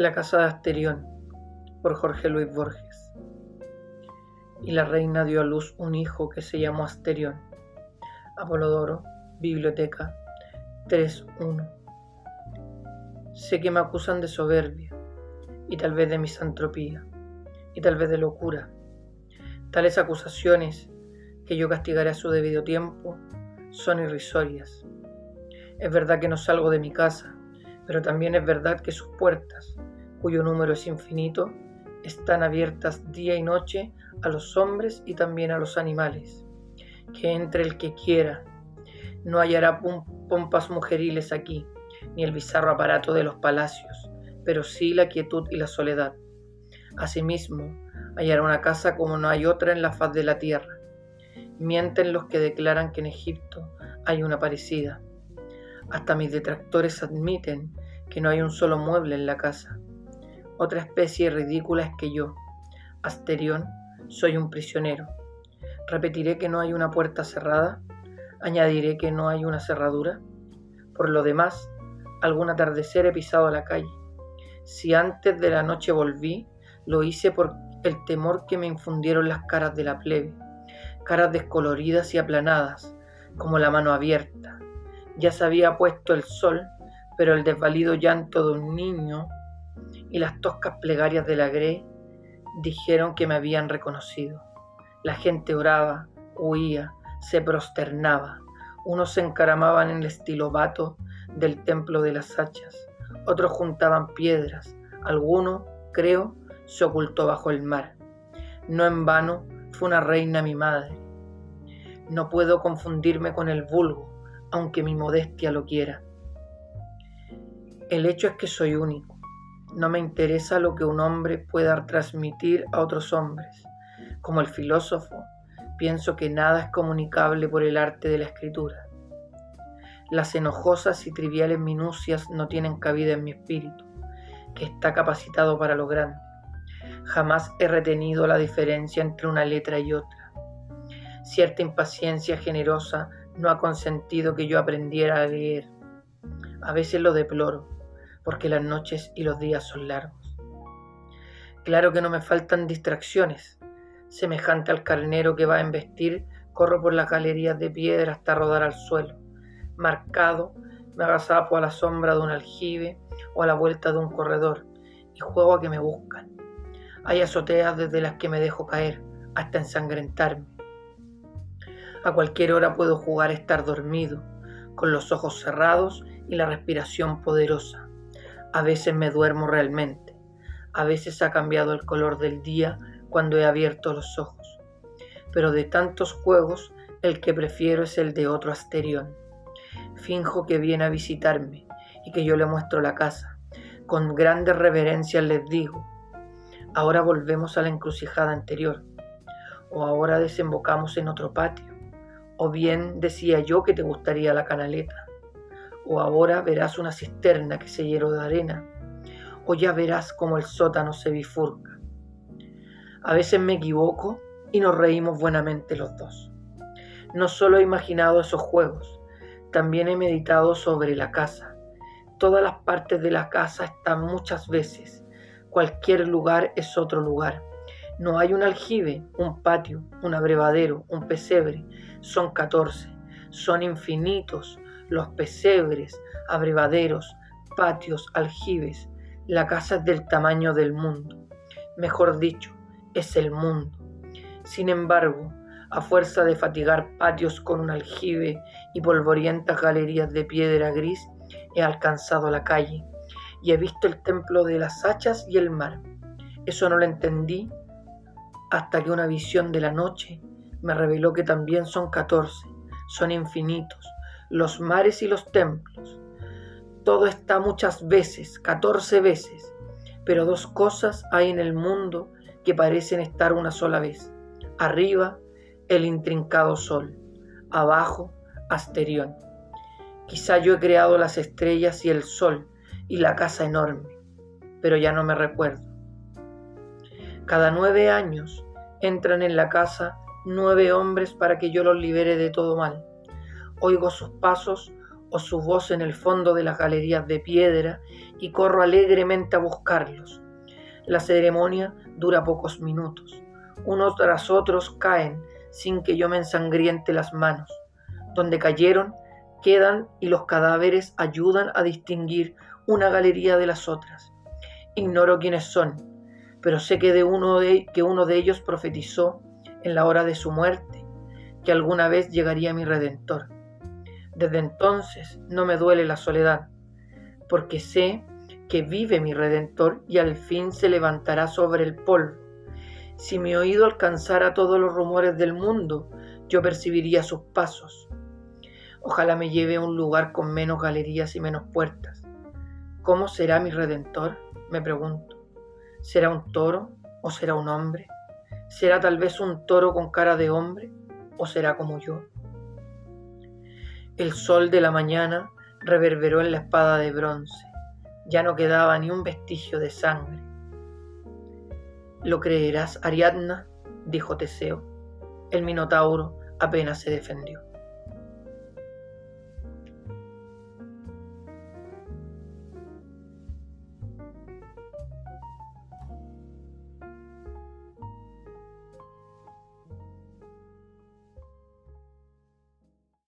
La casa de Asterión, por Jorge Luis Borges. Y la reina dio a luz un hijo que se llamó Asterión. Apolodoro, Biblioteca 3.1. Sé que me acusan de soberbia, y tal vez de misantropía, y tal vez de locura. Tales acusaciones, que yo castigaré a su debido tiempo, son irrisorias. Es verdad que no salgo de mi casa, pero también es verdad que sus puertas, cuyo número es infinito, están abiertas día y noche a los hombres y también a los animales. Que entre el que quiera. No hallará pompas mujeriles aquí, ni el bizarro aparato de los palacios, pero sí la quietud y la soledad. Asimismo, hallará una casa como no hay otra en la faz de la tierra. Mienten los que declaran que en Egipto hay una parecida. Hasta mis detractores admiten que no hay un solo mueble en la casa. Otra especie ridícula es que yo, Asterión, soy un prisionero. Repetiré que no hay una puerta cerrada, añadiré que no hay una cerradura. Por lo demás, algún atardecer he pisado la calle. Si antes de la noche volví, lo hice por el temor que me infundieron las caras de la plebe, caras descoloridas y aplanadas, como la mano abierta. Ya se había puesto el sol pero el desvalido llanto de un niño y las toscas plegarias de la Grey dijeron que me habían reconocido. La gente oraba, huía, se prosternaba. Unos se encaramaban en el estilo vato del templo de las hachas, otros juntaban piedras, alguno, creo, se ocultó bajo el mar. No en vano fue una reina mi madre. No puedo confundirme con el vulgo, aunque mi modestia lo quiera. El hecho es que soy único. No me interesa lo que un hombre pueda transmitir a otros hombres. Como el filósofo, pienso que nada es comunicable por el arte de la escritura. Las enojosas y triviales minucias no tienen cabida en mi espíritu, que está capacitado para lo grande. Jamás he retenido la diferencia entre una letra y otra. Cierta impaciencia generosa no ha consentido que yo aprendiera a leer. A veces lo deploro porque las noches y los días son largos. Claro que no me faltan distracciones. Semejante al carnero que va a embestir, corro por las galerías de piedra hasta rodar al suelo. Marcado, me agazapo a la sombra de un aljibe o a la vuelta de un corredor y juego a que me buscan. Hay azoteas desde las que me dejo caer hasta ensangrentarme. A cualquier hora puedo jugar a estar dormido, con los ojos cerrados y la respiración poderosa. A veces me duermo realmente. A veces ha cambiado el color del día cuando he abierto los ojos. Pero de tantos juegos, el que prefiero es el de otro Asterión. Finjo que viene a visitarme y que yo le muestro la casa. Con grandes reverencias les digo, ahora volvemos a la encrucijada anterior, o ahora desembocamos en otro patio, o bien decía yo que te gustaría la canaleta o ahora verás una cisterna que se llenó de arena, o ya verás cómo el sótano se bifurca. A veces me equivoco y nos reímos buenamente los dos. No solo he imaginado esos juegos, también he meditado sobre la casa. Todas las partes de la casa están muchas veces. Cualquier lugar es otro lugar. No hay un aljibe, un patio, un abrevadero, un pesebre. Son catorce. Son infinitos, los pesebres, abrevaderos, patios, aljibes. La casa es del tamaño del mundo. Mejor dicho, es el mundo. Sin embargo, a fuerza de fatigar patios con un aljibe y polvorientas galerías de piedra gris, he alcanzado la calle y he visto el templo de las hachas y el mar. Eso no lo entendí hasta que una visión de la noche me reveló que también son catorce, son infinitos, los mares y los templos. Todo está muchas veces, catorce veces, pero dos cosas hay en el mundo que parecen estar una sola vez. Arriba, el intrincado sol, abajo, Asterión. Quizá yo he creado las estrellas y el sol y la casa enorme, pero ya no me recuerdo. Cada nueve años entran en la casa nueve hombres para que yo los libere de todo mal oigo sus pasos o su voz en el fondo de las galerías de piedra y corro alegremente a buscarlos. La ceremonia dura pocos minutos. Unos tras otros caen sin que yo me ensangriente las manos. Donde cayeron, quedan y los cadáveres ayudan a distinguir una galería de las otras. Ignoro quiénes son, pero sé que, de uno de, que uno de ellos profetizó en la hora de su muerte que alguna vez llegaría mi Redentor. Desde entonces no me duele la soledad, porque sé que vive mi Redentor y al fin se levantará sobre el polvo. Si mi oído alcanzara todos los rumores del mundo, yo percibiría sus pasos. Ojalá me lleve a un lugar con menos galerías y menos puertas. ¿Cómo será mi Redentor? me pregunto. ¿Será un toro o será un hombre? ¿Será tal vez un toro con cara de hombre o será como yo? El sol de la mañana reverberó en la espada de bronce. Ya no quedaba ni un vestigio de sangre. ¿Lo creerás, Ariadna? dijo Teseo. El Minotauro apenas se defendió.